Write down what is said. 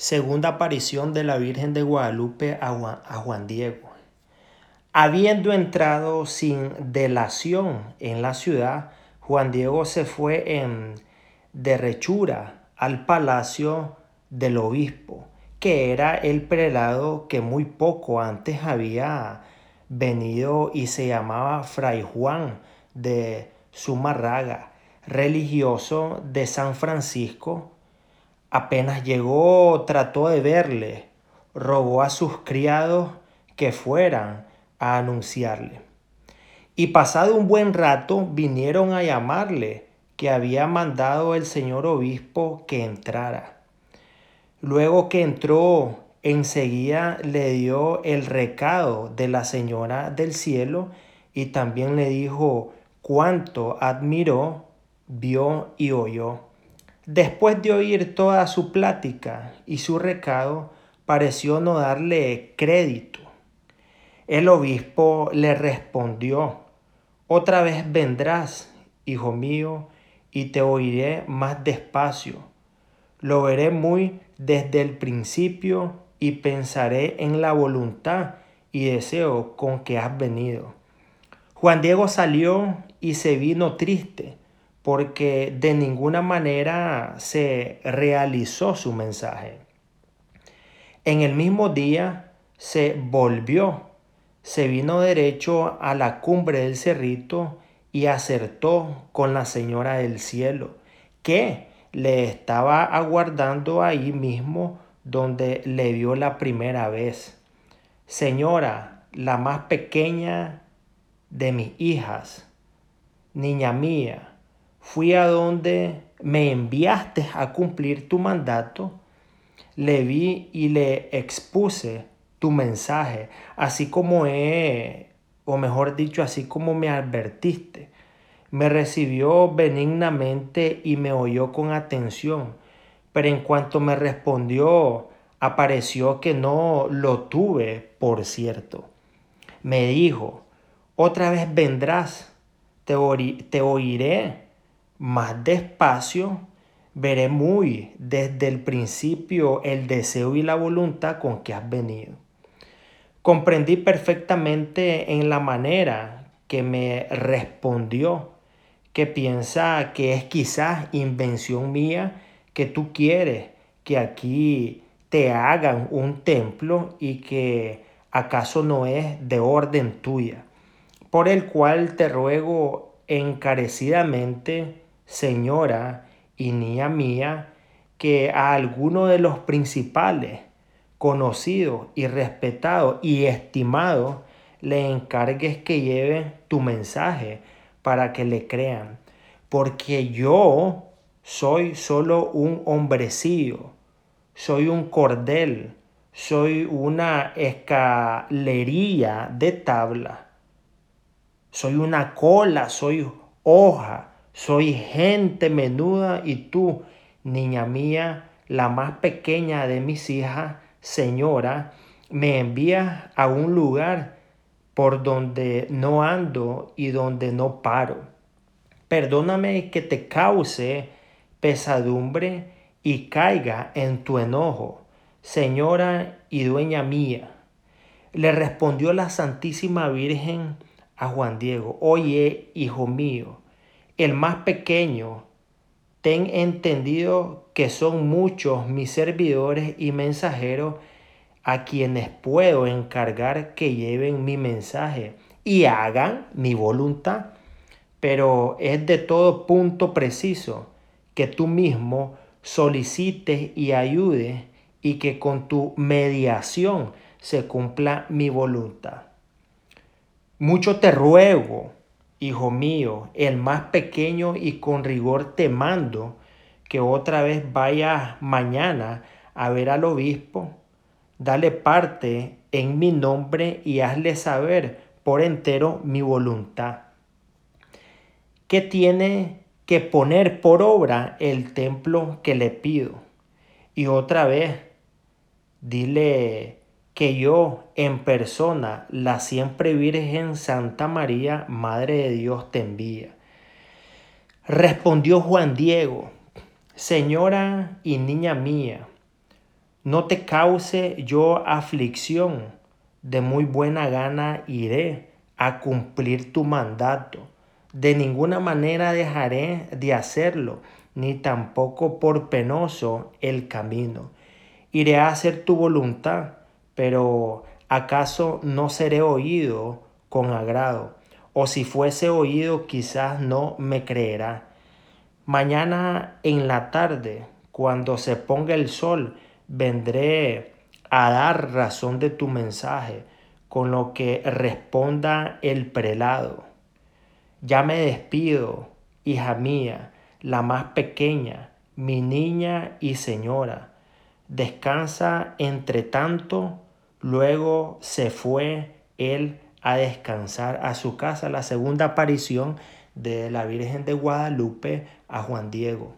Segunda aparición de la Virgen de Guadalupe a Juan, Diego. Habiendo entrado sin delación en la ciudad, Juan Diego se fue en derrechura al palacio del obispo, que era el prelado que muy poco antes había venido y se llamaba Fray Juan de Zumarraga, religioso de San Francisco, Apenas llegó, trató de verle, rogó a sus criados que fueran a anunciarle. Y pasado un buen rato vinieron a llamarle, que había mandado el señor obispo que entrara. Luego que entró, enseguida le dio el recado de la señora del cielo y también le dijo cuánto admiró, vio y oyó. Después de oír toda su plática y su recado, pareció no darle crédito. El obispo le respondió, otra vez vendrás, hijo mío, y te oiré más despacio. Lo veré muy desde el principio y pensaré en la voluntad y deseo con que has venido. Juan Diego salió y se vino triste porque de ninguna manera se realizó su mensaje. En el mismo día se volvió, se vino derecho a la cumbre del cerrito y acertó con la señora del cielo, que le estaba aguardando ahí mismo donde le vio la primera vez. Señora, la más pequeña de mis hijas, niña mía, fui a donde me enviaste a cumplir tu mandato, le vi y le expuse tu mensaje, así como he, o mejor dicho, así como me advertiste. Me recibió benignamente y me oyó con atención, pero en cuanto me respondió, apareció que no lo tuve, por cierto. Me dijo, otra vez vendrás, te, te oiré más despacio, veré muy desde el principio el deseo y la voluntad con que has venido. Comprendí perfectamente en la manera que me respondió que piensa que es quizás invención mía que tú quieres que aquí te hagan un templo y que acaso no es de orden tuya, por el cual te ruego encarecidamente señora y niña mía, que a alguno de los principales, conocidos y respetados y estimados, le encargues que lleve tu mensaje para que le crean. Porque yo soy solo un hombrecillo, soy un cordel, soy una escalería de tabla, soy una cola, soy hoja, soy gente menuda y tú, niña mía, la más pequeña de mis hijas, señora, me envías a un lugar por donde no ando y donde no paro. Perdóname que te cause pesadumbre y caiga en tu enojo, señora y dueña mía. Le respondió la Santísima Virgen a Juan Diego, oye, hijo mío, el más pequeño, ten entendido que son muchos mis servidores y mensajeros a quienes puedo encargar que lleven mi mensaje y hagan mi voluntad. Pero es de todo punto preciso que tú mismo solicites y ayudes y que con tu mediación se cumpla mi voluntad. Mucho te ruego, Hijo mío, el más pequeño y con rigor te mando que otra vez vayas mañana a ver al obispo, dale parte en mi nombre y hazle saber por entero mi voluntad. Que tiene que poner por obra el templo que le pido. Y otra vez, dile que yo en persona, la siempre Virgen Santa María, Madre de Dios, te envía. Respondió Juan Diego, Señora y niña mía, no te cause yo aflicción, de muy buena gana iré a cumplir tu mandato. De ninguna manera dejaré de hacerlo, ni tampoco por penoso el camino. Iré a hacer tu voluntad, pero ¿acaso no seré oído con agrado? O si fuese oído, quizás no me creerá. Mañana en la tarde, cuando se ponga el sol, vendré a dar razón de tu mensaje, con lo que responda el prelado. Ya me despido, hija mía, la más pequeña, mi niña y señora. Descansa entre tanto, luego se fue él a descansar a su casa. La segunda aparición de la Virgen de Guadalupe a Juan Diego.